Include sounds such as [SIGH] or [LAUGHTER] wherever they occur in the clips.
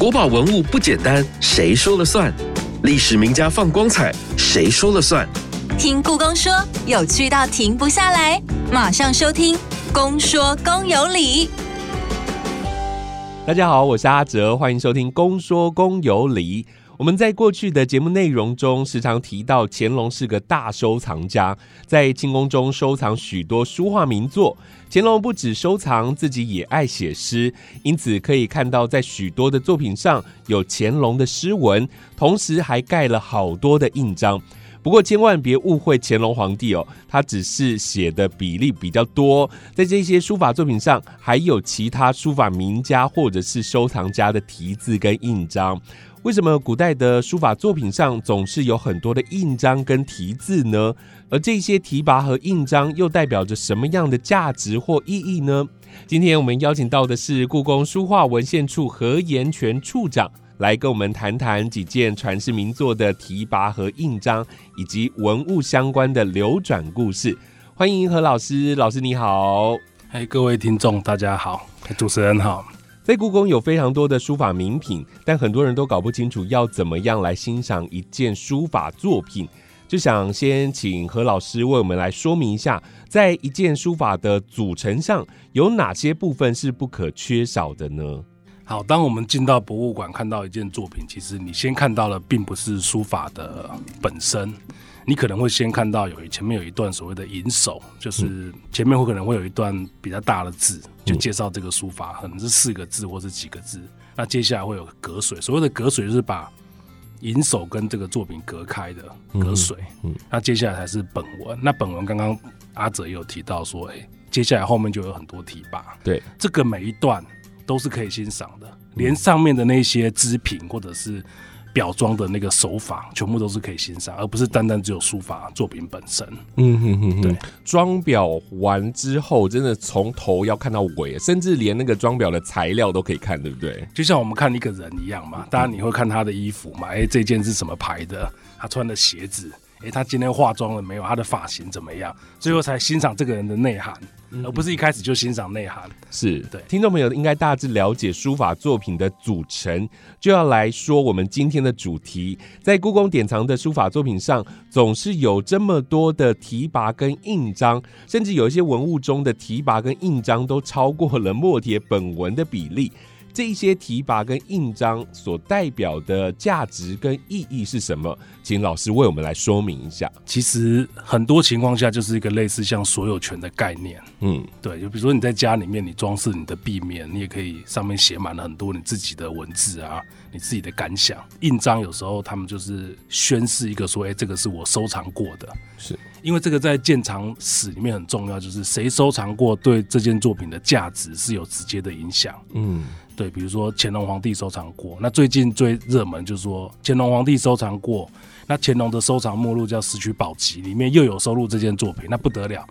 国宝文物不简单，谁说了算？历史名家放光彩，谁说了算？听故宫说，有趣到停不下来，马上收听《公说公有理》。大家好，我是阿哲，欢迎收听《公说公有理》。我们在过去的节目内容中，时常提到乾隆是个大收藏家，在清宫中收藏许多书画名作。乾隆不止收藏，自己也爱写诗，因此可以看到在许多的作品上有乾隆的诗文，同时还盖了好多的印章。不过千万别误会乾隆皇帝哦，他只是写的比例比较多，在这些书法作品上，还有其他书法名家或者是收藏家的题字跟印章。为什么古代的书法作品上总是有很多的印章跟题字呢？而这些题跋和印章又代表着什么样的价值或意义呢？今天我们邀请到的是故宫书画文献处何延全处长，来跟我们谈谈几件传世名作的题跋和印章，以及文物相关的流转故事。欢迎何老师，老师你好。嗨，各位听众大家好，主持人好。在故宫有非常多的书法名品，但很多人都搞不清楚要怎么样来欣赏一件书法作品，就想先请何老师为我们来说明一下，在一件书法的组成上有哪些部分是不可缺少的呢？好，当我们进到博物馆看到一件作品，其实你先看到的并不是书法的本身。你可能会先看到有前面有一段所谓的引手，就是前面会可能会有一段比较大的字，就介绍这个书法，可能是四个字或是几个字。那接下来会有隔水，所谓的隔水就是把引手跟这个作品隔开的隔水。嗯，那接下来才是本文。那本文刚刚阿哲也有提到说，哎，接下来后面就有很多题跋。对，这个每一段都是可以欣赏的，连上面的那些织品或者是。表装的那个手法，全部都是可以欣赏，而不是单单只有书法作品本身。嗯哼哼，对，装裱完之后，真的从头要看到尾，甚至连那个装裱的材料都可以看，对不对？就像我们看一个人一样嘛，当然你会看他的衣服嘛，哎，这件是什么牌的？他穿的鞋子。哎，他今天化妆了没有？他的发型怎么样？最后才欣赏这个人的内涵，而不是一开始就欣赏内涵。是对听众朋友应该大致了解书法作品的组成，就要来说我们今天的主题。在故宫典藏的书法作品上，总是有这么多的题跋跟印章，甚至有一些文物中的题跋跟印章都超过了墨帖本文的比例。这些提拔跟印章所代表的价值跟意义是什么？请老师为我们来说明一下。其实很多情况下就是一个类似像所有权的概念。嗯，对，就比如说你在家里面，你装饰你的壁面，你也可以上面写满了很多你自己的文字啊，你自己的感想。印章有时候他们就是宣示一个说，哎，这个是我收藏过的。是因为这个在鉴藏史里面很重要，就是谁收藏过，对这件作品的价值是有直接的影响。嗯。对，比如说乾隆皇帝收藏过，那最近最热门就是说乾隆皇帝收藏过，那乾隆的收藏目录叫《石渠宝笈》，里面又有收录这件作品，那不得了，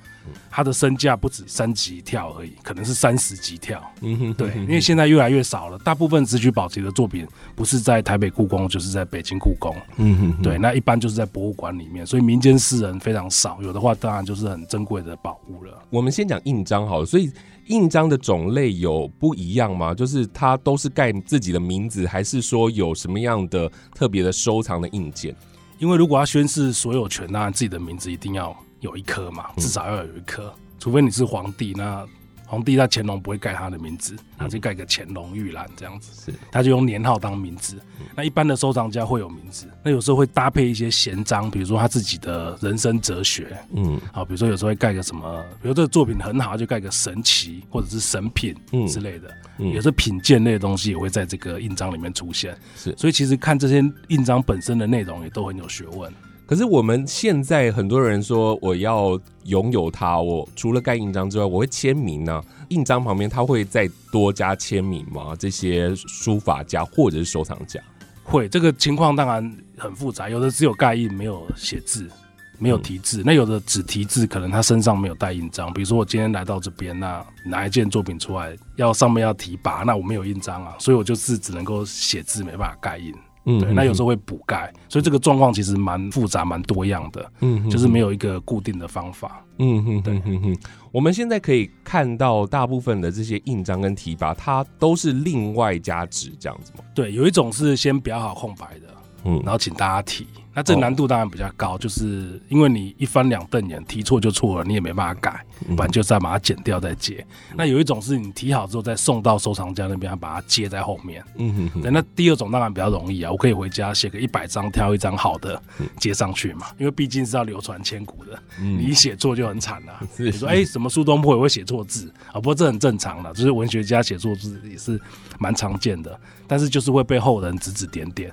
它的身价不止三级跳而已，可能是三十级跳。嗯哼，对，因为现在越来越少了，大部分《石渠宝级》的作品不是在台北故宫，就是在北京故宫。嗯哼，对，那一般就是在博物馆里面，所以民间私人非常少，有的话当然就是很珍贵的宝物了。我们先讲印章好了，所以。印章的种类有不一样吗？就是它都是盖自己的名字，还是说有什么样的特别的收藏的印件？因为如果要宣示所有权，当然自己的名字一定要有一颗嘛，至少要有一颗，除非你是皇帝那。皇帝他乾隆不会盖他的名字，他就盖个乾隆御览这样子，是。他就用年号当名字。那一般的收藏家会有名字，那有时候会搭配一些闲章，比如说他自己的人生哲学，嗯，好，比如说有时候会盖个什么，比如这个作品很好，就盖个神奇或者是神品之类的，有时候品鉴类的东西也会在这个印章里面出现。是，所以其实看这些印章本身的内容也都很有学问。可是我们现在很多人说我要拥有它，我除了盖印章之外，我会签名呢。印章旁边他会再多加签名吗？这些书法家或者是收藏家会，这个情况当然很复杂。有的只有盖印，没有写字，没有题字。那有的只题字，可能他身上没有带印章。比如说我今天来到这边，那拿一件作品出来，要上面要提拔，那我没有印章啊，所以我就是只能够写字，没办法盖印。嗯，对，那有时候会补钙，所以这个状况其实蛮复杂、蛮多样的，嗯，就是没有一个固定的方法，嗯哼，对，嗯哼。我们现在可以看到大部分的这些印章跟提拔，它都是另外加纸这样子吗？对，有一种是先裱好空白的，嗯，然后请大家提。那这难度当然比较高，就是因为你一翻两瞪眼，提错就错了，你也没办法改，不然就是要把它剪掉再接。那有一种是你提好之后再送到收藏家那边，把它接在后面。嗯哼，那第二种当然比较容易啊，我可以回家写个一百张，挑一张好的接上去嘛，因为毕竟是要流传千古的，你写错就很惨了。[LAUGHS] 你说哎，什么苏东坡也会写错字啊？不过这很正常的，就是文学家写错字也是蛮常见的，但是就是会被后人指指点点。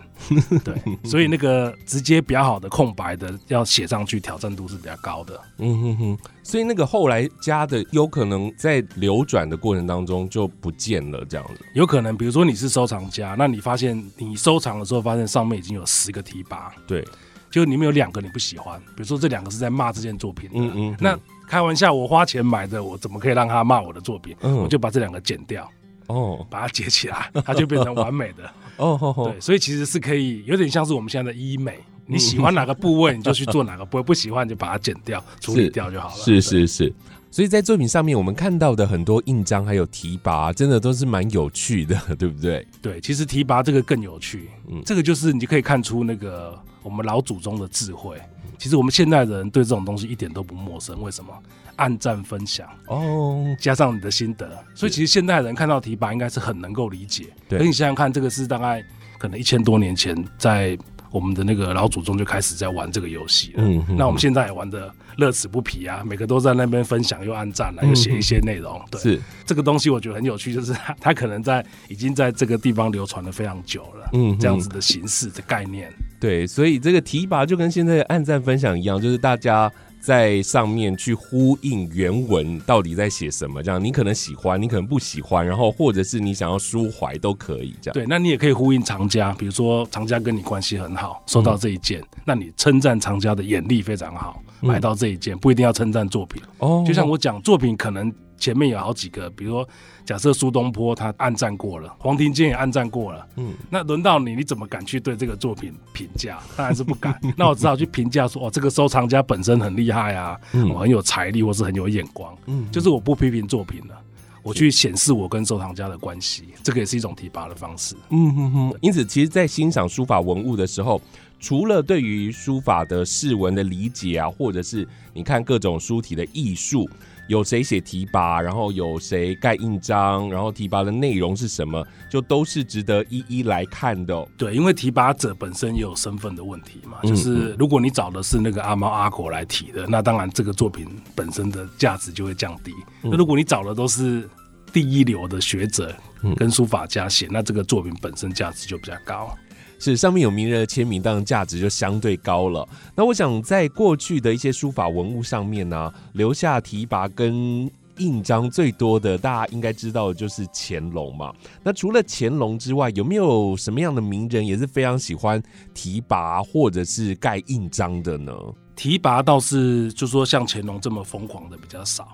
对，[LAUGHS] 所以那个直。接比较好的空白的要写上去，挑战度是比较高的。嗯哼哼，所以那个后来加的有可能在流转的过程当中就不见了，这样子。有可能，比如说你是收藏家，那你发现你收藏的时候发现上面已经有十个提拔，对，就里面有两个你不喜欢，比如说这两个是在骂这件作品的。嗯嗯。那开玩笑，我花钱买的，我怎么可以让他骂我的作品？嗯我就把这两个剪掉，哦，把它截起来，它就变成完美的。[LAUGHS] 哦，对，所以其实是可以有点像是我们现在的医美。你喜欢哪个部位，你就去做哪个部位；不喜欢就把它剪掉、处理掉就好了。是是是，所以在作品上面，我们看到的很多印章还有提拔，真的都是蛮有趣的，[LAUGHS] 对不对？对，其实提拔这个更有趣。嗯，这个就是你就可以看出那个我们老祖宗的智慧。其实我们现代人对这种东西一点都不陌生。为什么？按赞分享哦，加上你的心得，所以其实现代人看到提拔应该是很能够理解。对，你想想看，这个是大概可能一千多年前在。我们的那个老祖宗就开始在玩这个游戏了，嗯，那我们现在也玩的乐此不疲啊，每个都在那边分享又按赞了，又写一些内容，对，是。这个东西我觉得很有趣，就是 [LAUGHS] 它可能在已经在这个地方流传了非常久了，嗯，这样子的形式的概念，对，所以这个提拔就跟现在的按赞分享一样，就是大家。在上面去呼应原文到底在写什么，这样你可能喜欢，你可能不喜欢，然后或者是你想要抒怀都可以这样。对，那你也可以呼应藏家，比如说藏家跟你关系很好，收到这一件，那你称赞藏家的眼力非常好，买到这一件不一定要称赞作品哦。就像我讲作品可能。前面有好几个，比如说，假设苏东坡他暗战过了，黄庭坚也暗战过了，嗯，那轮到你，你怎么敢去对这个作品评价？当然是不敢。[LAUGHS] 那我只好去评价说，哦，这个收藏家本身很厉害啊，我很有财力，或是很有眼光，嗯，就是我不批评作品了，我去显示我跟收藏家的关系，这个也是一种提拔的方式。嗯哼哼。因此，其实，在欣赏书法文物的时候，除了对于书法的释文的理解啊，或者是你看各种书体的艺术。有谁写提拔，然后有谁盖印章，然后提拔的内容是什么，就都是值得一一来看的。对，因为提拔者本身也有身份的问题嘛，就是如果你找的是那个阿猫阿狗来提的，那当然这个作品本身的价值就会降低。那如果你找的都是第一流的学者跟书法家写，那这个作品本身价值就比较高。是上面有名人的签名，当然价值就相对高了。那我想，在过去的一些书法文物上面呢，留下提拔跟印章最多的，大家应该知道的就是乾隆嘛。那除了乾隆之外，有没有什么样的名人也是非常喜欢提拔或者是盖印章的呢？提拔倒是就说像乾隆这么疯狂的比较少。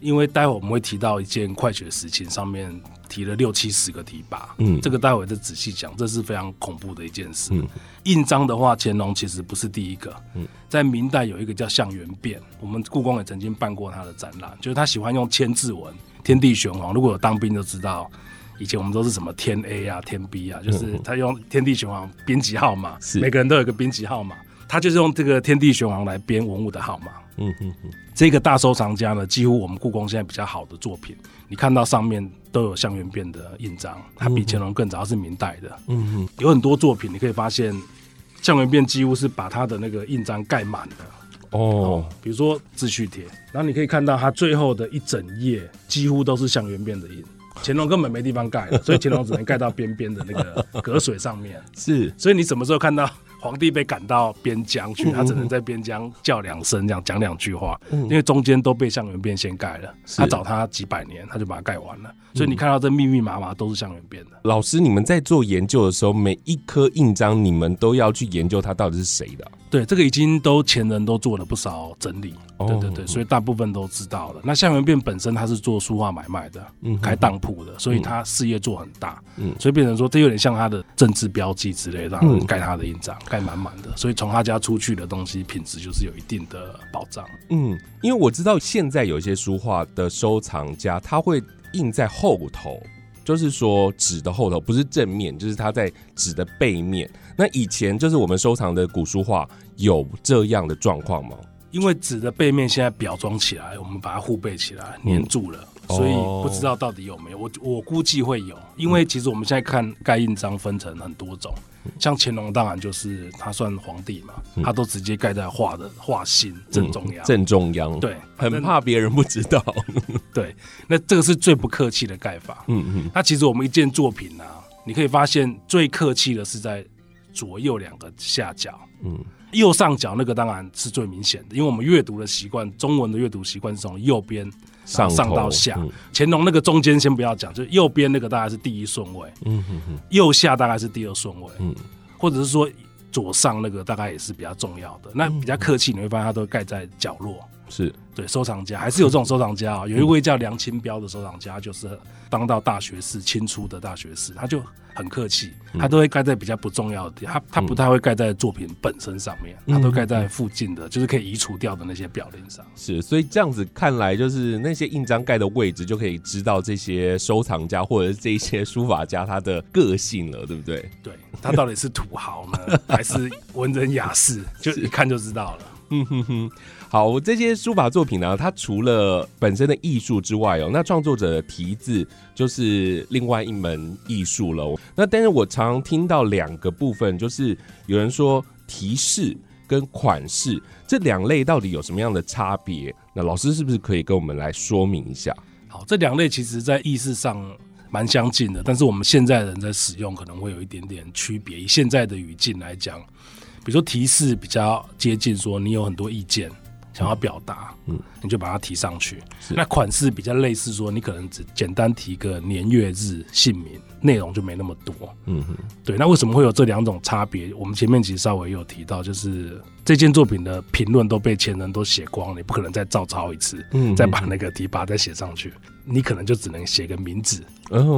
因为待会我们会提到一件快雪时晴，上面提了六七十个提拔，嗯，这个待会再仔细讲，这是非常恐怖的一件事。印章的话，乾隆其实不是第一个，嗯，在明代有一个叫向元变，我们故宫也曾经办过他的展览，就是他喜欢用千字文，天地玄黄。如果有当兵就知道，以前我们都是什么天 A 啊、天 B 啊，就是他用天地玄黄编辑号码，是每个人都有一个编辑号码，他就是用这个天地玄黄来编文物的号码。嗯哼哼，这个大收藏家呢，几乎我们故宫现在比较好的作品，你看到上面都有向元变的印章，它比乾隆更早，是明代的。嗯哼，有很多作品你可以发现，向元变几乎是把它的那个印章盖满的。哦，比如说自序帖，然后你可以看到它最后的一整页几乎都是向元变的印，乾隆根本没地方盖，所以乾隆只能盖到边边的那个隔水上面。[LAUGHS] 是，所以你什么时候看到？皇帝被赶到边疆去，他只能在边疆叫两声，这样讲两句话，因为中间都被向元变先盖了。他找他几百年，他就把它盖完了。所以你看到这密密麻麻都是向元变的。老师，你们在做研究的时候，每一颗印章你们都要去研究它到底是谁的？对，这个已经都前人都做了不少整理，对对对，所以大部分都知道了。那向元变本身他是做书画买卖的，嗯，开当铺的，所以他事业做很大，嗯，所以变成说这有点像他的政治标记之类，让人盖他的印章，盖满满的。所以从他家出去的东西品质就是有一定的保障。嗯，因为我知道现在有一些书画的收藏家，他会印在后头。就是说纸的后头不是正面，就是它在纸的背面。那以前就是我们收藏的古书画有这样的状况吗？因为纸的背面现在裱装起来，我们把它护背起来，粘住了。所以不知道到底有没有，我我估计会有，因为其实我们现在看盖印章分成很多种，像乾隆当然就是他算皇帝嘛，他都直接盖在画的画心正中央，正中央，对，很怕别人不知道，[LAUGHS] 对，那这个是最不客气的盖法，嗯嗯，那其实我们一件作品呢，你可以发现最客气的是在左右两个下角，嗯。右上角那个当然是最明显的，因为我们阅读的习惯，中文的阅读习惯是从右边上上到下。乾隆那个中间先不要讲，就右边那个大概是第一顺位，嗯哼哼，右下大概是第二顺位，嗯，或者是说左上那个大概也是比较重要的。那比较客气，你会发现它都盖在角落。是对收藏家还是有这种收藏家啊？有一位叫梁清标的收藏家，就是当到大学士清初的大学士，他就很客气，他都会盖在比较不重要的他不太会盖在作品本身上面，他都盖在附近的，就是可以移除掉的那些表链上。是，所以这样子看来，就是那些印章盖的位置，就可以知道这些收藏家或者是这些书法家他的个性了，对不对？对他到底是土豪呢，[LAUGHS] 还是文人雅士，就一看就知道了。嗯哼哼。好，这些书法作品呢，它除了本身的艺术之外哦，那创作者的题字就是另外一门艺术了。那但是我常听到两个部分，就是有人说题式跟款式这两类到底有什么样的差别？那老师是不是可以跟我们来说明一下？好，这两类其实在意识上蛮相近的，但是我们现在人在使用可能会有一点点区别。以现在的语境来讲，比如说提示比较接近，说你有很多意见。想要表达，嗯，你就把它提上去。那款式比较类似，说你可能只简单提个年月日姓名，内容就没那么多。嗯哼，对。那为什么会有这两种差别？我们前面其实稍微有提到，就是这件作品的评论都被前人都写光了，你不可能再照抄一次，嗯，再把那个提拔再写上去，你可能就只能写个名字，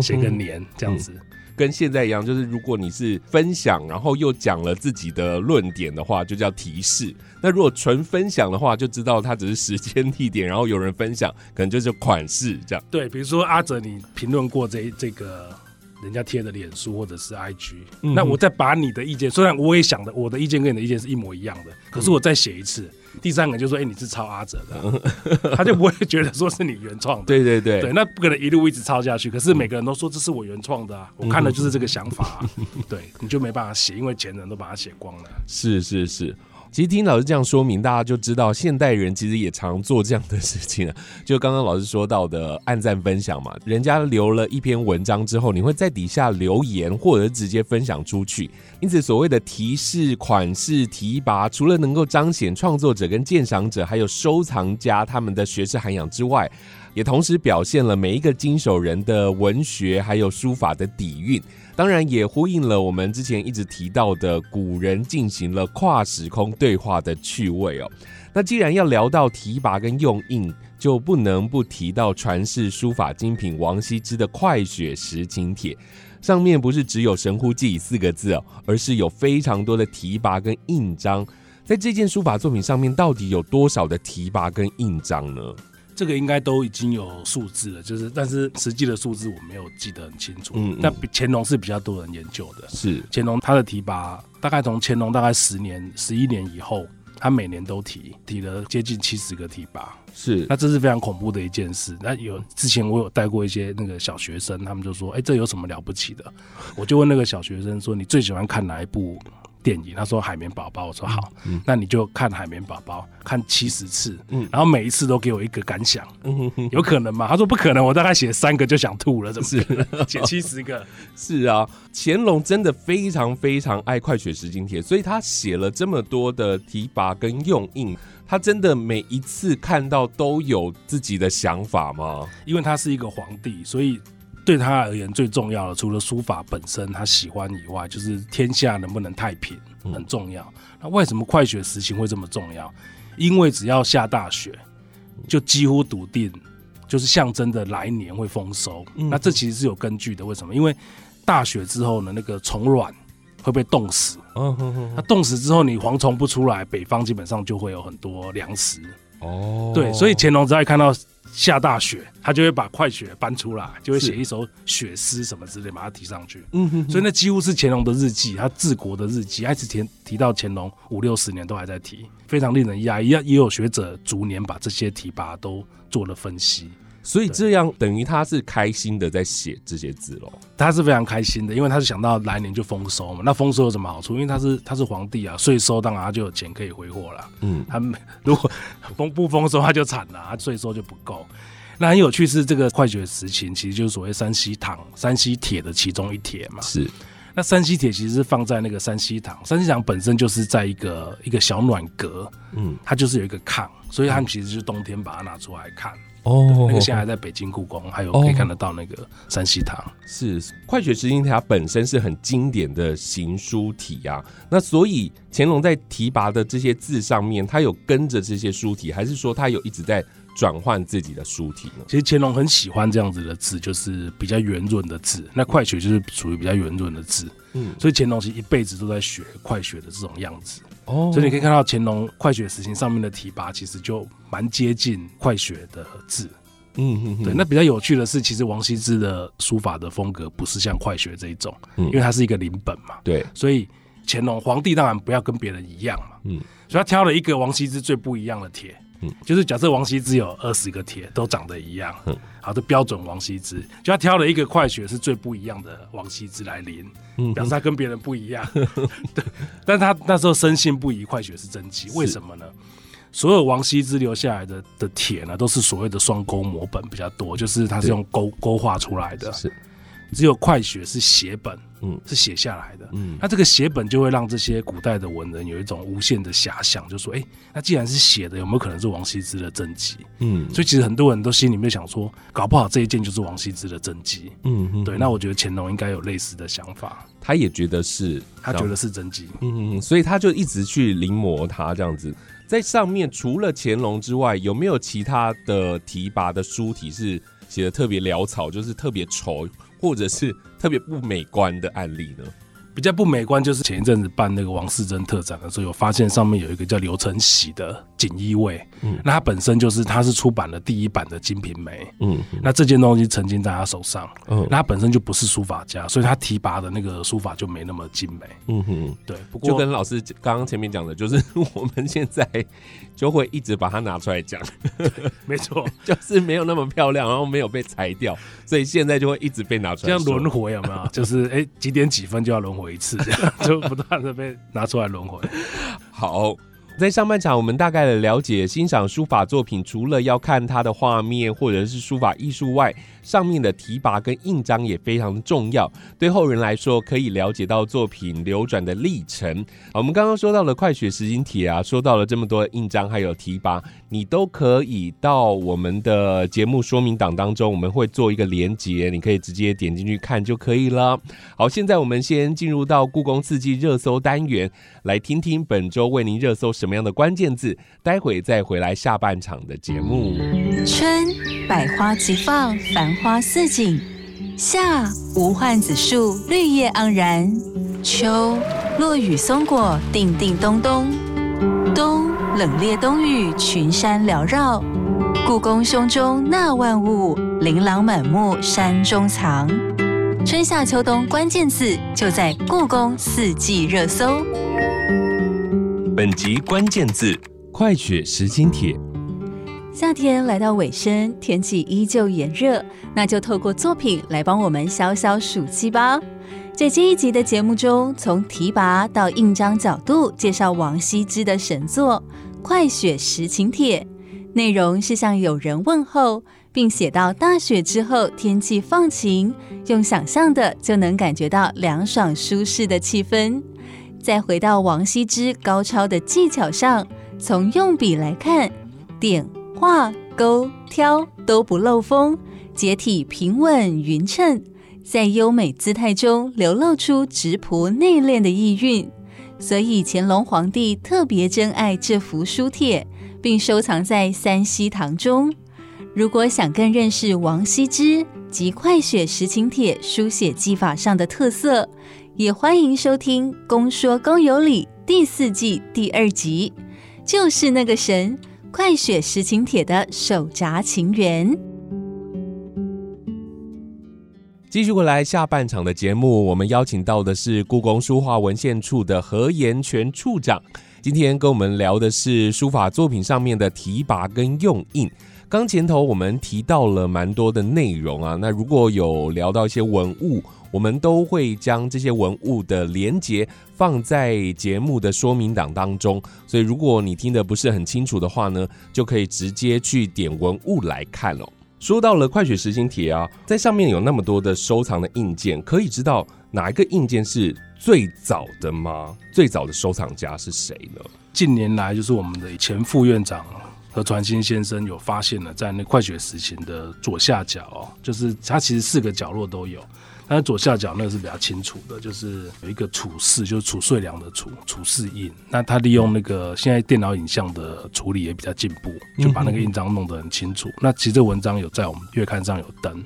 写个年这样子。跟现在一样，就是如果你是分享，然后又讲了自己的论点的话，就叫提示。那如果纯分享的话，就知道它只是时间地点，然后有人分享，可能就是款式这样。对，比如说阿哲，你评论过这这个人家贴的脸书或者是 IG，那我再把你的意见，虽然我也想的，我的意见跟你的意见是一模一样的，可是我再写一次。第三个就说：“哎，你是抄阿哲的，[LAUGHS] 他就不会觉得说是你原创的。[LAUGHS] ”对对对，对，那不可能一路一直抄下去。可是每个人都说这是我原创的啊，我看的就是这个想法。对，你就没办法写，因为前人都把它写光了。是是是。其实听老师这样说明，大家就知道现代人其实也常做这样的事情了。[LAUGHS] 就刚刚老师说到的，按赞分享嘛，人家留了一篇文章之后，你会在底下留言，或者直接分享出去。因此，所谓的提示、款式、提拔，除了能够彰显创作者跟鉴赏者，还有收藏家他们的学识涵养之外，也同时表现了每一个经手人的文学还有书法的底蕴。当然也呼应了我们之前一直提到的古人进行了跨时空对话的趣味哦。那既然要聊到提拔跟用印，就不能不提到传世书法精品王羲之的《快雪时晴帖》，上面不是只有“神乎技”四个字哦，而是有非常多的提拔跟印章。在这件书法作品上面，到底有多少的提拔跟印章呢？这个应该都已经有数字了，就是但是实际的数字我没有记得很清楚。嗯，但乾隆是比较多人研究的。是乾隆他的提拔，大概从乾隆大概十年、十一年以后，他每年都提，提了接近七十个提拔。是，那这是非常恐怖的一件事。那有之前我有带过一些那个小学生，他们就说：“哎，这有什么了不起的？”我就问那个小学生说：“你最喜欢看哪一部？”电影，他说《海绵宝宝》，我说好，嗯那你就看《海绵宝宝》，看七十次，嗯然后每一次都给我一个感想，有可能吗？他说不可能，我大概写三个就想吐了，怎么是写七十个？是啊，乾隆真的非常非常爱《快雪时晴帖》，所以他写了这么多的提拔跟用印，他真的每一次看到都有自己的想法吗？因为他是一个皇帝，所以。对他而言最重要的，除了书法本身他喜欢以外，就是天下能不能太平很重要。那为什么快雪时晴会这么重要？因为只要下大雪，就几乎笃定就是象征的来年会丰收。那这其实是有根据的。为什么？因为大雪之后呢，那个虫卵会被冻死。嗯哼哼。那冻死之后，你蝗虫不出来，北方基本上就会有很多粮食。哦。对，所以乾隆只要看到。下大雪，他就会把快雪搬出来，就会写一首雪诗什么之类，把它提上去。嗯哼，所以那几乎是乾隆的日记，他治国的日记，一直提提到乾隆五六十年都还在提，非常令人讶异。也也有学者逐年把这些提拔都做了分析。所以这样等于他是开心的在写这些字喽，他是非常开心的，因为他是想到来年就丰收嘛。那丰收有什么好处？因为他是他是皇帝啊，税收当然他就有钱可以挥霍了。嗯，他如果丰不丰收他就惨了，他税收就不够。那很有趣是这个快雪时晴，其实就是所谓山西糖、山西铁的其中一铁嘛。是，那山西铁其实是放在那个山西糖，山西糖本身就是在一个一个小暖阁，嗯，它就是有一个炕，所以他们其实是冬天把它拿出来看。哦，那个现在在北京故宫，还有可以看得到那个山西堂。是快雪时晴帖本身是很经典的行书体啊，那所以乾隆在提拔的这些字上面，他有跟着这些书体，还是说他有一直在转换自己的书体呢？其实乾隆很喜欢这样子的字，就是比较圆润的字。那快雪就是属于比较圆润的字，嗯，所以乾隆其实一辈子都在学快雪的这种样子。哦，所以你可以看到乾隆《快雪时晴》上面的提拔，其实就蛮接近快雪的字。嗯嗯，对。那比较有趣的是，其实王羲之的书法的风格不是像快雪这一种，嗯因为它是一个临本嘛。对，所以乾隆皇帝当然不要跟别人一样嘛。嗯，所以他挑了一个王羲之最不一样的帖。嗯，就是假设王羲之有二十个帖都长得一样，嗯，好的标准王羲之，就他挑了一个快雪是最不一样的王羲之来临。表示他跟别人不一样，[LAUGHS] 对，但他那时候深信不疑，快雪是真迹。为什么呢？所有王羲之留下来的的帖呢，都是所谓的双钩摹本比较多，就是他是用钩钩画出来的。是。只有快雪是写本，嗯，是写下来的，嗯，那这个写本就会让这些古代的文人有一种无限的遐想，就说，哎，那既然是写的，有没有可能是王羲之的真迹？嗯，所以其实很多人都心里面想说，搞不好这一件就是王羲之的真迹。嗯，对，那我觉得乾隆应该有类似的想法，他也觉得是，他觉得是真迹。嗯，所以他就一直去临摹他这样子，在上面除了乾隆之外，有没有其他的提拔的书体是写的特别潦草，就是特别丑？或者是特别不美观的案例呢？比较不美观，就是前一阵子办那个王世贞特展的时候，有发现上面有一个叫刘成喜的锦衣卫，嗯，那他本身就是他是出版了第一版的《金瓶梅》，嗯，那这件东西曾经在他手上，嗯，那他本身就不是书法家，所以他提拔的那个书法就没那么精美，嗯哼，对，不过就跟老师刚刚前面讲的，就是 [LAUGHS] 我们现在就会一直把它拿出来讲，[LAUGHS] 没错，[LAUGHS] 就是没有那么漂亮，然后没有被裁掉，所以现在就会一直被拿出来，这样轮回有没有？[LAUGHS] 就是哎，几点几分就要轮回。一次，这样就不断的被拿出来轮回。好。在上半场，我们大概的了解欣赏书法作品，除了要看它的画面或者是书法艺术外，上面的提拔跟印章也非常重要。对后人来说，可以了解到作品流转的历程。我们刚刚说到了快雪时晴帖啊，说到了这么多印章还有提拔，你都可以到我们的节目说明档当中，我们会做一个连接，你可以直接点进去看就可以了。好，现在我们先进入到故宫四季热搜单元，来听听本周为您热搜。什么样的关键字？待会再回来下半场的节目。春，百花齐放，繁花似锦；夏，无患子树，绿叶盎然；秋，落雨松果，叮叮咚咚；冬，冷冽冬雨，群山缭绕。故宫胸中纳万物，琳琅满目山中藏。春夏秋冬关键字就在故宫四季热搜。本集关键字：快雪时晴帖。夏天来到尾声，天气依旧炎热，那就透过作品来帮我们消消暑气吧。在这一集的节目中，从提拔到印章角度介绍王羲之的神作《快雪时晴帖》，内容是向友人问候，并写到大雪之后天气放晴，用想象的就能感觉到凉爽舒适的气氛。再回到王羲之高超的技巧上，从用笔来看，点、画、勾、挑都不漏风，结体平稳匀称，在优美姿态中流露出直朴内敛的意蕴，所以乾隆皇帝特别珍爱这幅书帖，并收藏在三希堂中。如果想更认识王羲之及快雪时晴帖书写技法上的特色，也欢迎收听《公说公有理》第四季第二集，就是那个神快雪时晴帖的手札情缘。继续回来下半场的节目，我们邀请到的是故宫书画文献处的何延全处长，今天跟我们聊的是书法作品上面的提拔跟用印。刚前头我们提到了蛮多的内容啊，那如果有聊到一些文物，我们都会将这些文物的连接放在节目的说明档当中，所以如果你听得不是很清楚的话呢，就可以直接去点文物来看哦。说到了快雪时晴帖啊，在上面有那么多的收藏的印件，可以知道哪一个印件是最早的吗？最早的收藏家是谁呢？近年来就是我们的前副院长。何传新先生有发现了，在那快雪时晴的左下角哦，就是它其实四个角落都有，但是左下角那个是比较清楚的，就是有一个储氏，就是储遂良的储储氏印。那他利用那个现在电脑影像的处理也比较进步，就把那个印章弄得很清楚。那其实这文章有在我们月刊上有登，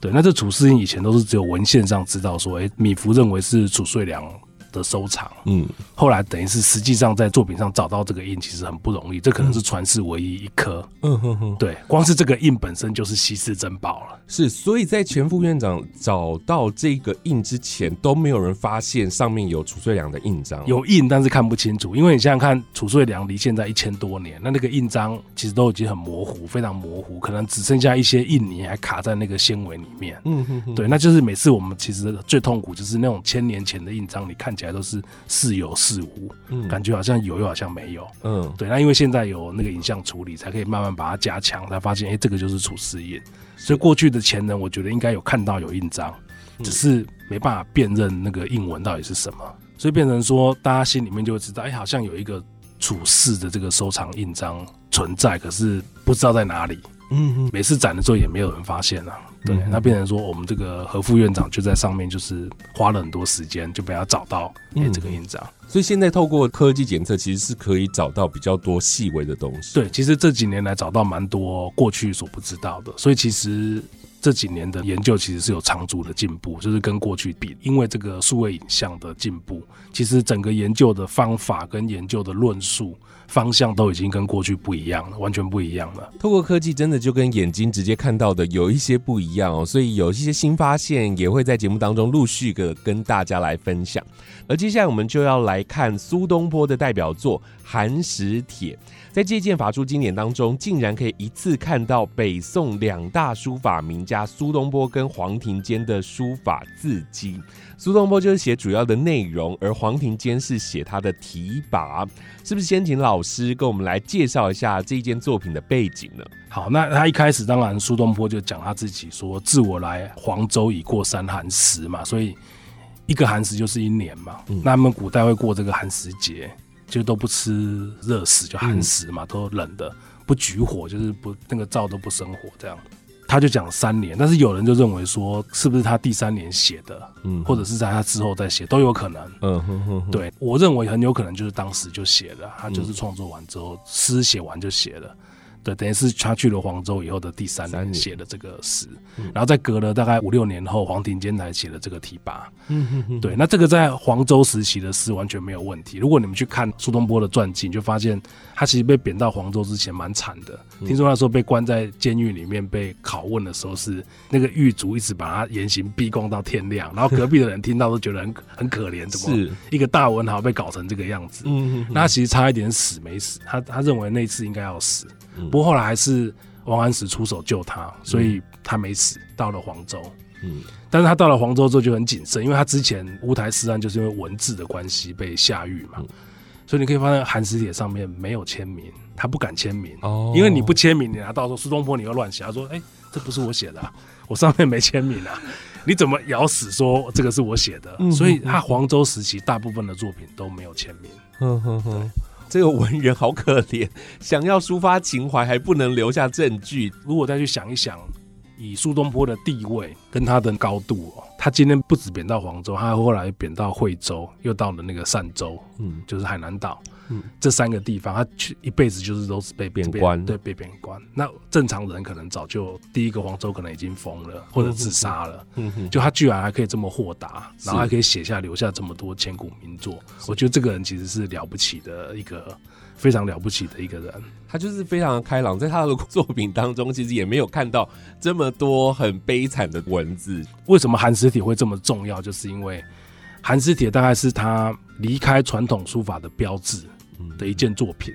对，那这储氏印以前都是只有文献上知道说，哎，米芾认为是储税粮。的收藏，嗯，后来等于是实际上在作品上找到这个印，其实很不容易，这可能是传世唯一一颗，嗯哼哼，对，光是这个印本身就是稀世珍宝了。是，所以在前副院长找到这个印之前，都没有人发现上面有褚遂良的印章，有印，但是看不清楚，因为你想想看，褚遂良离现在一千多年，那那个印章其实都已经很模糊，非常模糊，可能只剩下一些印泥还卡在那个纤维里面，嗯哼，对，那就是每次我们其实最痛苦就是那种千年前的印章，你看。起来都是似有似无，嗯，感觉好像有又好像没有，嗯，对。那因为现在有那个影像处理，才可以慢慢把它加强，才发现，哎，这个就是楚师印。所以过去的前人，我觉得应该有看到有印章，只是没办法辨认那个印文到底是什么，所以变成说，大家心里面就会知道，哎，好像有一个楚氏的这个收藏印章存在，可是不知道在哪里。嗯，每次展的时候也没有人发现啊。对，那变成说我们这个何副院长就在上面，就是花了很多时间，就被他找到这个院长。所以现在透过科技检测，其实是可以找到比较多细微的东西。对，其实这几年来找到蛮多过去所不知道的。所以其实这几年的研究其实是有长足的进步，就是跟过去比，因为这个数位影像的进步，其实整个研究的方法跟研究的论述。方向都已经跟过去不一样了，完全不一样了。透过科技，真的就跟眼睛直接看到的有一些不一样哦，所以有一些新发现也会在节目当中陆续的跟大家来分享。而接下来我们就要来看苏东坡的代表作《寒食帖》。在这件法书经典当中，竟然可以一次看到北宋两大书法名家苏东坡跟黄庭坚的书法字迹。苏东坡就是写主要的内容，而黄庭坚是写他的提拔。是不是先请老师跟我们来介绍一下这一件作品的背景呢？好，那他一开始当然苏东坡就讲他自己说：“自我来黄州已过三寒食嘛，所以一个寒食就是一年嘛。那他们古代会过这个寒食节。”就都不吃热食，就寒食嘛，都冷的，不举火，就是不那个灶都不生火这样。他就讲三年，但是有人就认为说，是不是他第三年写的，嗯，或者是在他之后再写都有可能。嗯哼哼，对我认为很有可能就是当时就写了，他就是创作完之后诗写完就写了。对，等于是他去了黄州以后的第三年写的这个诗，然后再隔了大概五六年后，黄庭坚才写了这个题跋。嗯嗯对，那这个在黄州时期的诗完全没有问题。如果你们去看苏东坡的传记，你就发现他其实被贬到黄州之前蛮惨的。听说那时候被关在监狱里面被拷问的时候，是那个狱卒一直把他严刑逼供到天亮，然后隔壁的人听到都觉得很很可怜，怎么一个大文豪被搞成这个样子？嗯嗯，那他其实差一点死没死，他他认为那次应该要死。不过后来还是王安石出手救他，所以他没死，到了黄州。嗯，但是他到了黄州之后就很谨慎，因为他之前乌台诗案就是因为文字的关系被下狱嘛，所以你可以发现《寒食帖》上面没有签名，他不敢签名。哦，因为你不签名，你拿到时候苏东坡你又乱写，他说：“哎，这不是我写的，[LAUGHS] 我上面没签名啊，你怎么咬死说这个是我写的？”所以他黄州时期大部分的作品都没有签名。嗯哼哼。这个文人好可怜，想要抒发情怀还不能留下证据。如果再去想一想，以苏东坡的地位跟他的高度哦，他今天不止贬到黄州，他后来贬到惠州，又到了那个儋州，嗯，就是海南岛，嗯，这三个地方，他去一辈子就是都是被贬官，对，被贬官。那正常人可能早就第一个黄州可能已经疯了，或者自杀了，嗯哼，就他居然还可以这么豁达，然后还可以写下留下这么多千古名作，我觉得这个人其实是了不起的一个。非常了不起的一个人，他就是非常的开朗，在他的作品当中，其实也没有看到这么多很悲惨的文字。为什么寒食帖会这么重要？就是因为寒食帖大概是他离开传统书法的标志的一件作品。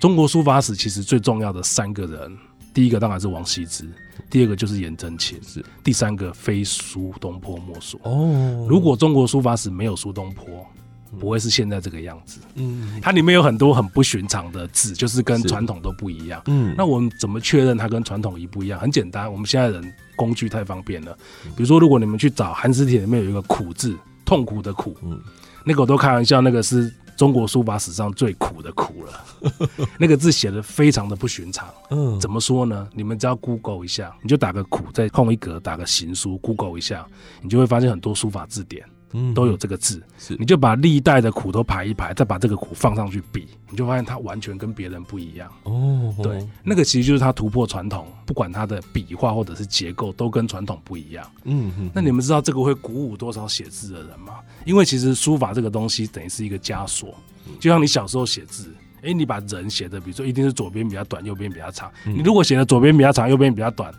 中国书法史其实最重要的三个人，第一个当然是王羲之，第二个就是颜真卿，是第三个非苏东坡莫属。哦，如果中国书法史没有苏东坡。不会是现在这个样子。嗯，它里面有很多很不寻常的字，就是跟传统都不一样。嗯，那我们怎么确认它跟传统一不一样？很简单，我们现在人工具太方便了。比如说，如果你们去找《寒食帖》里面有一个“苦”字，痛苦的“苦”，嗯，那个我都开玩笑，那个是中国书法史上最苦的“苦”了。[LAUGHS] 那个字写的非常的不寻常。嗯，怎么说呢？你们只要 Google 一下，你就打个“苦”再空一格，打个“行书 ”，Google 一下，你就会发现很多书法字典。都有这个字，是你就把历代的苦都排一排，再把这个苦放上去比，你就发现它完全跟别人不一样。哦，对，那个其实就是它突破传统，不管它的笔画或者是结构，都跟传统不一样。嗯嗯，那你们知道这个会鼓舞多少写字的人吗？因为其实书法这个东西等于是一个枷锁，就像你小时候写字，哎，你把人写的，比如说一定是左边比较短，右边比较长。你如果写的左边比较长，右边比较短，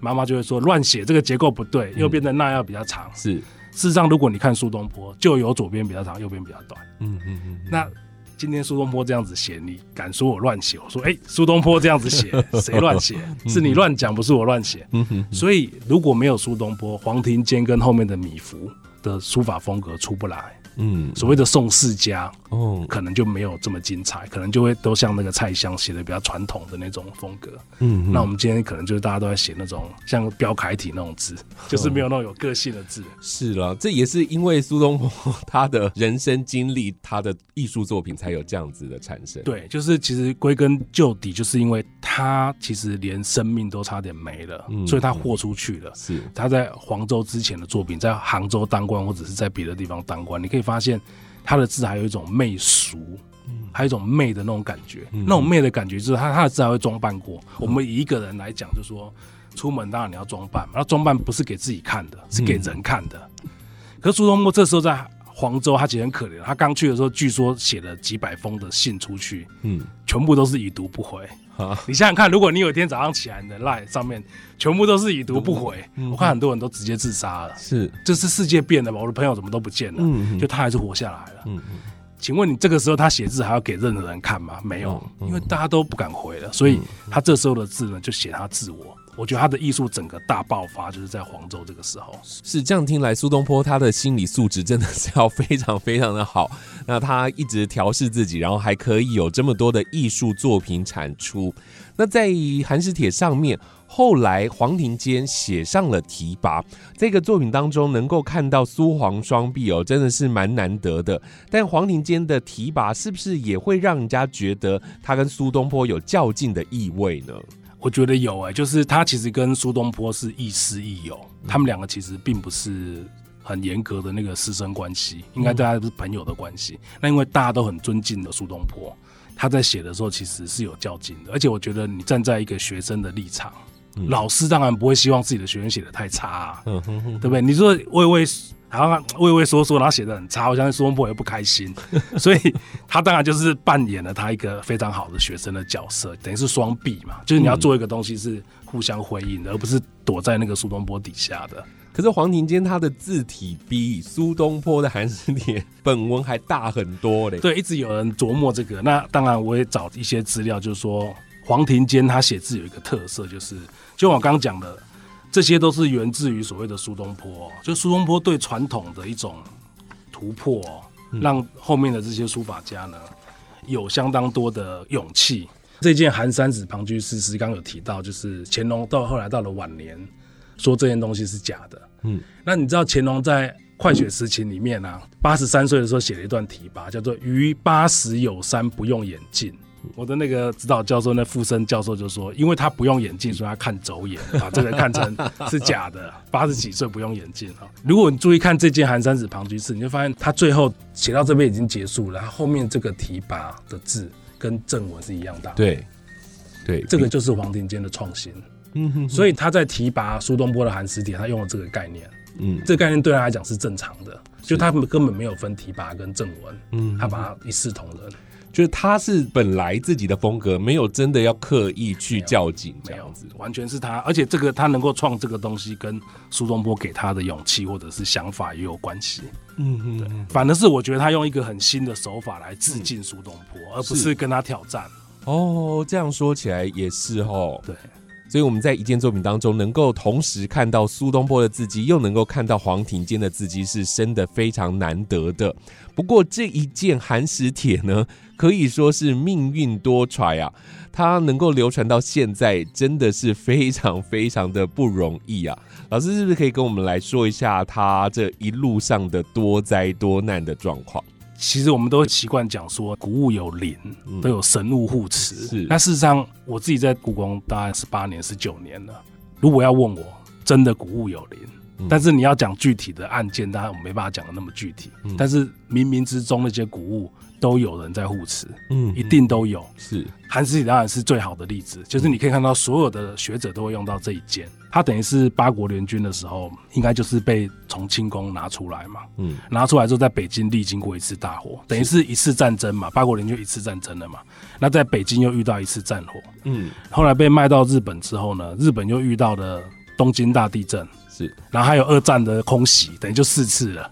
妈妈就会说乱写，这个结构不对，右边的那要比较长。是。事实上，如果你看苏东坡，就有左边比较长，右边比较短。嗯嗯嗯。那今天苏东坡这样子写，你敢说我乱写？我说，哎，苏东坡这样子写，[LAUGHS] 谁乱写？是你乱讲，不是我乱写。嗯哼。所以，如果没有苏东坡，黄庭坚跟后面的米芾的书法风格出不来。嗯，所谓的宋世家，哦，可能就没有这么精彩，可能就会都像那个蔡襄写的比较传统的那种风格。嗯，那我们今天可能就是大家都在写那种像标楷体那种字，就是没有那种有个性的字。是了，这也是因为苏东坡 [LAUGHS] 他的人生经历，他的艺术作品才有这样子的产生。对，就是其实归根究底，就是因为他其实连生命都差点没了，所以他豁出去了。是他在黄州之前的作品，在杭州当官或者是在别的地方当官，你可以。发现他的字还有一种媚俗，还有一种媚的那种感觉。那种媚的感觉就是他他的字还会装扮过。我们以一个人来讲，就说出门当然你要装扮，那装扮不是给自己看的，是给人看的。可是苏东坡这时候在黄州，他其实很可怜。他刚去的时候，据说写了几百封的信出去，嗯，全部都是已读不回。你想想看，如果你有一天早上起来，你的 line 上面全部都是已读不回，我看很多人都直接自杀了。是，这是世界变了嘛？我的朋友怎么都不见了？嗯就他还是活下来了。嗯嗯，请问你这个时候他写字还要给任何人看吗？没有，因为大家都不敢回了，所以他这时候的字呢，就写他自我。我觉得他的艺术整个大爆发就是在黄州这个时候。是这样听来，苏东坡他的心理素质真的是要非常非常的好。那他一直调试自己，然后还可以有这么多的艺术作品产出。那在《寒食帖》上面，后来黄庭坚写上了题跋，这个作品当中能够看到苏黄双璧哦，真的是蛮难得的。但黄庭坚的题跋是不是也会让人家觉得他跟苏东坡有较劲的意味呢？我觉得有哎，就是他其实跟苏东坡是亦师亦友，他们两个其实并不是很严格的那个师生关系，应该大家都是朋友的关系。那因为大家都很尊敬的苏东坡，他在写的时候其实是有较劲的。而且我觉得你站在一个学生的立场，老师当然不会希望自己的学生写的太差啊，对不对？你说魏魏。然后畏畏缩缩，然后写的很差，我相信苏东坡也不开心，[LAUGHS] 所以他当然就是扮演了他一个非常好的学生的角色，等于是双臂嘛，就是你要做一个东西是互相回应的，而不是躲在那个苏东坡底下的。可是黄庭坚他的字体比苏东坡的《寒食帖》本文还大很多嘞。对，一直有人琢磨这个。那当然我也找一些资料，就是说黄庭坚他写字有一个特色，就是就我刚刚讲的。这些都是源自于所谓的苏东坡，就苏东坡对传统的一种突破，让后面的这些书法家呢有相当多的勇气。这件《寒山子》庞居诗诗刚有提到，就是乾隆到后来到了晚年，说这件东西是假的。嗯，那你知道乾隆在《快雪时晴》里面啊，八十三岁的时候写了一段题跋，叫做“于八十有三不用眼镜”。我的那个指导教授，那附身教授就说，因为他不用眼镜，所以他看走眼，把这个看成 [LAUGHS] 是假的。八十几岁不用眼镜啊！如果你注意看这件寒山子旁居士，你就发现他最后写到这边已经结束了，他后面这个提拔的字跟正文是一样大。对，对，这个就是黄庭坚的创新。嗯哼，所以他在提拔苏东坡的寒食帖，他用了这个概念。嗯，这个概念对他来讲是正常的，就他们根本没有分提拔跟正文。嗯，他把它一视同仁。就是他是本来自己的风格，没有真的要刻意去较劲，这样子，完全是他。而且这个他能够创这个东西，跟苏东坡给他的勇气或者是想法也有关系。嗯嗯，对。反而是我觉得他用一个很新的手法来致敬苏东坡，而不是跟他挑战。哦，这样说起来也是哦。对。所以我们在一件作品当中，能够同时看到苏东坡的字迹，又能够看到黄庭坚的字迹，是真的非常难得的。不过这一件寒食帖呢，可以说是命运多舛啊！它能够流传到现在，真的是非常非常的不容易啊！[LAUGHS] 老师是不是可以跟我们来说一下他这一路上的多灾多难的状况？其实我们都习惯讲说，古物有灵，都有神物护持。是，那事实上，我自己在故宫大概十八年、十九年了。如果要问我，真的古物有灵，但是你要讲具体的案件，当然我没办法讲的那么具体。但是冥冥之中那些古物。都有人在护持，嗯，一定都有。是韩世体当然是最好的例子，就是你可以看到所有的学者都会用到这一件。它等于是八国联军的时候，应该就是被从清宫拿出来嘛，嗯，拿出来之后在北京历经过一次大火，等于是一次战争嘛，八国联军一次战争了嘛。那在北京又遇到一次战火，嗯，后来被卖到日本之后呢，日本又遇到了东京大地震，是，然后还有二战的空袭，等于就四次了，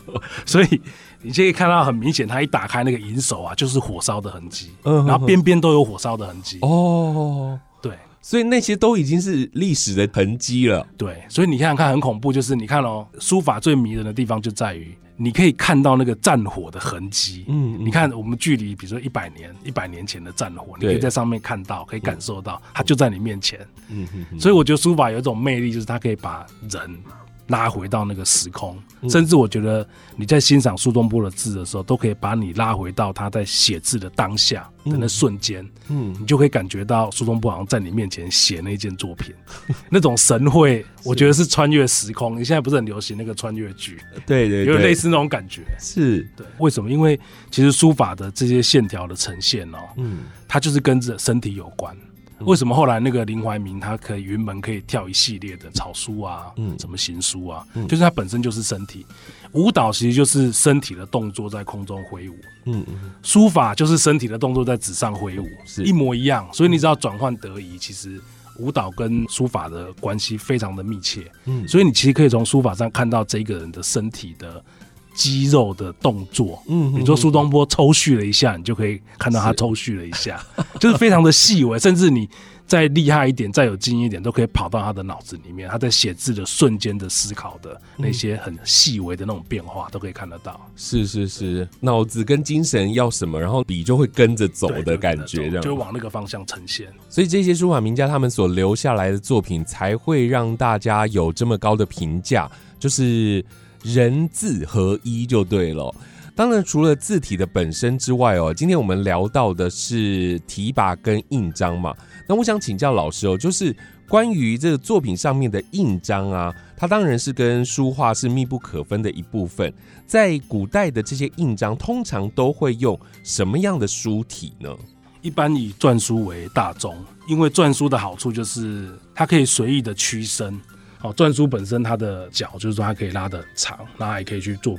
[LAUGHS] 所以。你就可以看到很明显，它一打开那个银手啊，就是火烧的痕迹，然后边边都有火烧的痕迹。哦，对，所以那些都已经是历史的痕迹了。对，所以你看看很恐怖，就是你看哦，书法最迷人的地方就在于你可以看到那个战火的痕迹。嗯，你看我们距离，比如说一百年、一百年前的战火，你可以在上面看到，可以感受到，它就在你面前。嗯嗯，所以我觉得书法有一种魅力，就是它可以把人。拉回到那个时空，甚至我觉得你在欣赏苏东坡的字的时候，都可以把你拉回到他在写字的当下的那瞬间，嗯，你就可以感觉到苏东坡好像在你面前写那件作品，[LAUGHS] 那种神会，我觉得是穿越时空。你现在不是很流行那个穿越剧？对对，有类似那种感觉。是对，为什么？因为其实书法的这些线条的呈现哦，嗯，它就是跟着身体有关。为什么后来那个林怀民他可以云门可以跳一系列的草书啊，嗯，什么行书啊，就是他本身就是身体舞蹈，其实就是身体的动作在空中挥舞，嗯嗯，书法就是身体的动作在纸上挥舞，是。一模一样。所以你知道转换得宜，其实舞蹈跟书法的关系非常的密切，嗯，所以你其实可以从书法上看到这个人的身体的。肌肉的动作，嗯，你说苏东坡抽蓄了一下，你就可以看到他抽蓄了一下，[LAUGHS] 就是非常的细微，甚至你再厉害一点、再有经验一点，都可以跑到他的脑子里面。他在写字的瞬间的思考的那些很细微的那种变化，都可以看得到。是是是，脑子跟精神要什么，然后笔就会跟着走的感觉，这样就往那个方向呈现。所以这些书法名家他们所留下来的作品，才会让大家有这么高的评价，就是。人字合一就对了。当然，除了字体的本身之外哦，今天我们聊到的是题跋跟印章嘛。那我想请教老师哦，就是关于这个作品上面的印章啊，它当然是跟书画是密不可分的一部分。在古代的这些印章，通常都会用什么样的书体呢？一般以篆书为大宗，因为篆书的好处就是它可以随意的屈伸。哦，篆书本身它的角就是说它可以拉得长，那还可以去做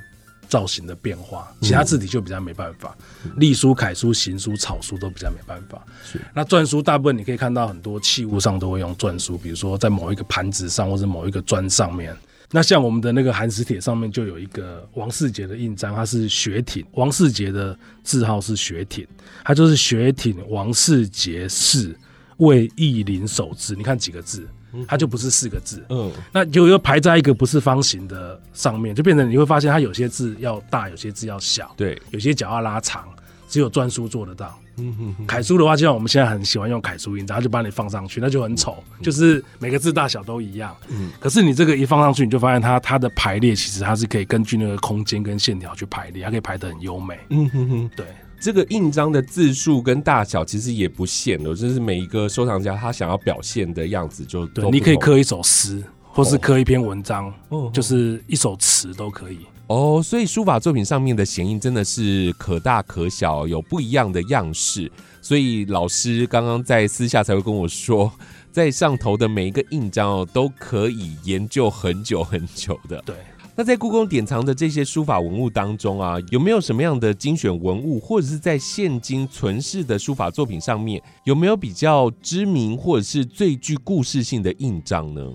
造型的变化。其他字体就比较没办法，隶书、楷书、行书、草书都比较没办法。那篆书大部分你可以看到很多器物上都会用篆书，比如说在某一个盘子上或者某一个砖上面。那像我们的那个寒食帖上面就有一个王世杰的印章，它是雪挺，王世杰的字号是雪挺，他就是雪挺王世杰氏为义林守字。你看几个字？它就不是四个字，嗯，那就又排在一个不是方形的上面，就变成你会发现它有些字要大，有些字要小，对，有些角要拉长，只有篆书做得到。嗯哼，楷书的话，就像我们现在很喜欢用楷书印，然后就把你放上去，那就很丑，就是每个字大小都一样。嗯，可是你这个一放上去，你就发现它它的排列其实它是可以根据那个空间跟线条去排列，它可以排得很优美。嗯哼哼，对。这个印章的字数跟大小其实也不限的，就是每一个收藏家他想要表现的样子就对，你可以刻一首诗，或是刻一篇文章，就是一首词都可以。哦，所以书法作品上面的显印真的是可大可小，有不一样的样式。所以老师刚刚在私下才会跟我说，在上头的每一个印章哦，都可以研究很久很久的。对。那在故宫典藏的这些书法文物当中啊，有没有什么样的精选文物，或者是在现今存世的书法作品上面，有没有比较知名或者是最具故事性的印章呢？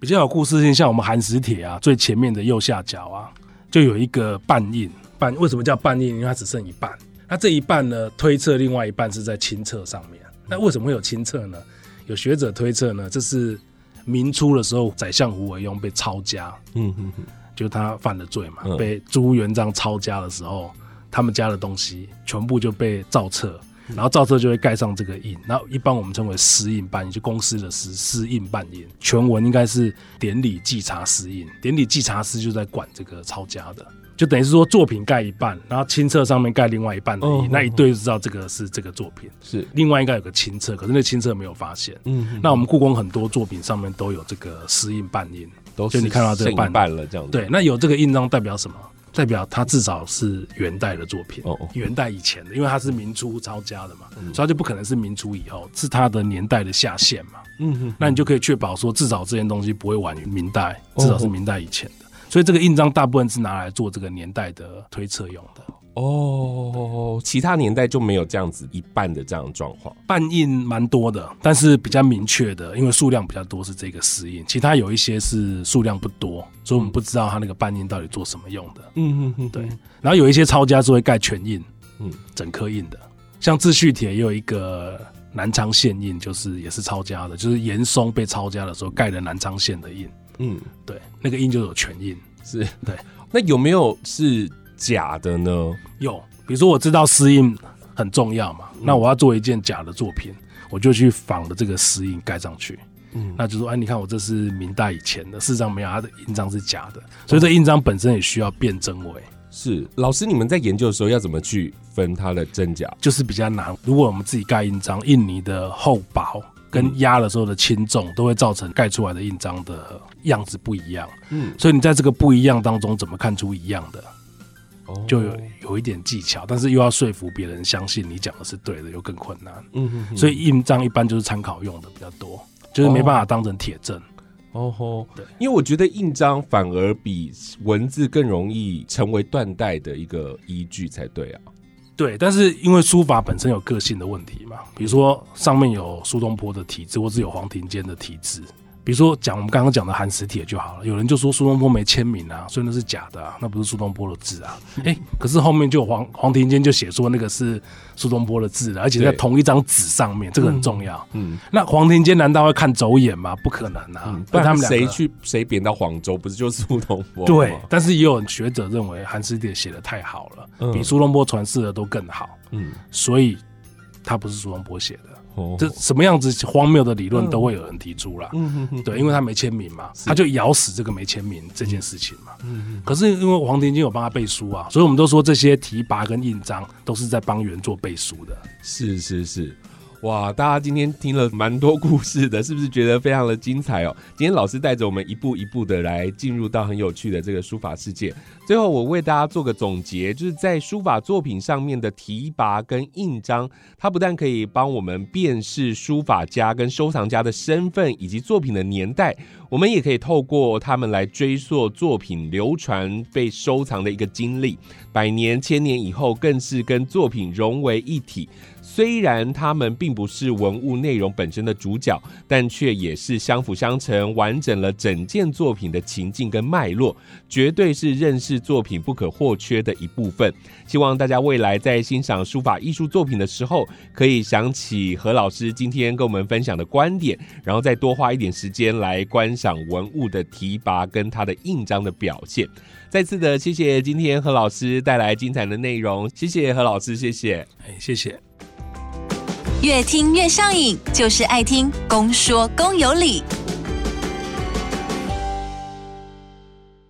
比较有故事性，像我们寒食帖啊，最前面的右下角啊，就有一个半印。半为什么叫半印？因为它只剩一半。那这一半呢，推测另外一半是在亲册上面。那为什么会有亲册呢？有学者推测呢，这是明初的时候，宰相胡惟庸被抄家。嗯哼哼。就他犯了罪嘛，被朱元璋抄家的时候，他们家的东西全部就被造册，然后造册就会盖上这个印，然后一般我们称为私印半印，就公司的私私印半印，全文应该是典礼稽查私印，典礼稽查司就在管这个抄家的，就等于是说作品盖一半，然后亲册上面盖另外一半的印，那一对就知道这个是这个作品，是。另外应该有个亲册，可是那亲册没有发现，嗯，那我们故宫很多作品上面都有这个私印半印。就你看到这个半了这样子，对，那有这个印章代表什么？代表它至少是元代的作品，哦元代以前的，因为它是明初抄家的嘛，所以它就不可能是明初以后，是它的年代的下限嘛。嗯哼，那你就可以确保说，至少这件东西不会晚于明代，至少是明代以前的。所以这个印章大部分是拿来做这个年代的推测用的。哦，其他年代就没有这样子一半的这样状况，半印蛮多的，但是比较明确的，因为数量比较多是这个私印，其他有一些是数量不多，所以我们不知道它那个半印到底做什么用的。嗯嗯嗯，对。然后有一些抄家是会盖全印，嗯，整颗印的，像秩序帖也有一个南昌县印，就是也是抄家的，就是严嵩被抄家的时候盖的南昌县的印。嗯，对，那个印就有全印，是对。那有没有是？假的呢？有，比如说我知道私印很重要嘛，那我要做一件假的作品，我就去仿的这个私印盖上去。嗯，那就说，哎，你看我这是明代以前的，事实上没有，它的印章是假的，所以这印章本身也需要辨真伪。是，老师，你们在研究的时候要怎么去分它的真假？就是比较难。如果我们自己盖印章，印泥的厚薄跟压的时候的轻重，都会造成盖出来的印章的样子不一样。嗯，所以你在这个不一样当中，怎么看出一样的？就有有一点技巧，但是又要说服别人相信你讲的是对的，又更困难。嗯，所以印章一般就是参考用的比较多，就是没办法当成铁证。哦吼，对，因为我觉得印章反而比文字更容易成为断代的一个依据才对啊。对，但是因为书法本身有个性的问题嘛，比如说上面有苏东坡的题字，或是有黄庭坚的题字。比如说讲我们刚刚讲的寒食帖就好了，有人就说苏东坡没签名啊，所以那是假的啊，那不是苏东坡的字啊。哎，可是后面就黄黄庭坚就写说那个是苏东坡的字而且在同一张纸上面，这个很重要。嗯，那黄庭坚难道会看走眼吗？不可能啊！那他们谁去谁贬到黄州，不是就是苏东坡？对，但是也有学者认为寒食帖写的太好了，比苏东坡传世的都更好。嗯，所以他不是苏东坡写的。这什么样子荒谬的理论都会有人提出啦。嗯嗯对，因为他没签名嘛，他就咬死这个没签名这件事情嘛。嗯嗯，可是因为黄庭坚有帮他背书啊，所以我们都说这些提拔跟印章都是在帮原作背书的。是是是。哇，大家今天听了蛮多故事的，是不是觉得非常的精彩哦？今天老师带着我们一步一步的来进入到很有趣的这个书法世界。最后，我为大家做个总结，就是在书法作品上面的提拔跟印章，它不但可以帮我们辨识书法家跟收藏家的身份以及作品的年代，我们也可以透过他们来追溯作品流传被收藏的一个经历，百年千年以后，更是跟作品融为一体。虽然他们并不是文物内容本身的主角，但却也是相辅相成，完整了整件作品的情境跟脉络，绝对是认识作品不可或缺的一部分。希望大家未来在欣赏书法艺术作品的时候，可以想起何老师今天跟我们分享的观点，然后再多花一点时间来观赏文物的提拔跟它的印章的表现。再次的谢谢今天何老师带来精彩的内容，谢谢何老师，谢谢，哎，谢谢。越听越上瘾，就是爱听公说公有理。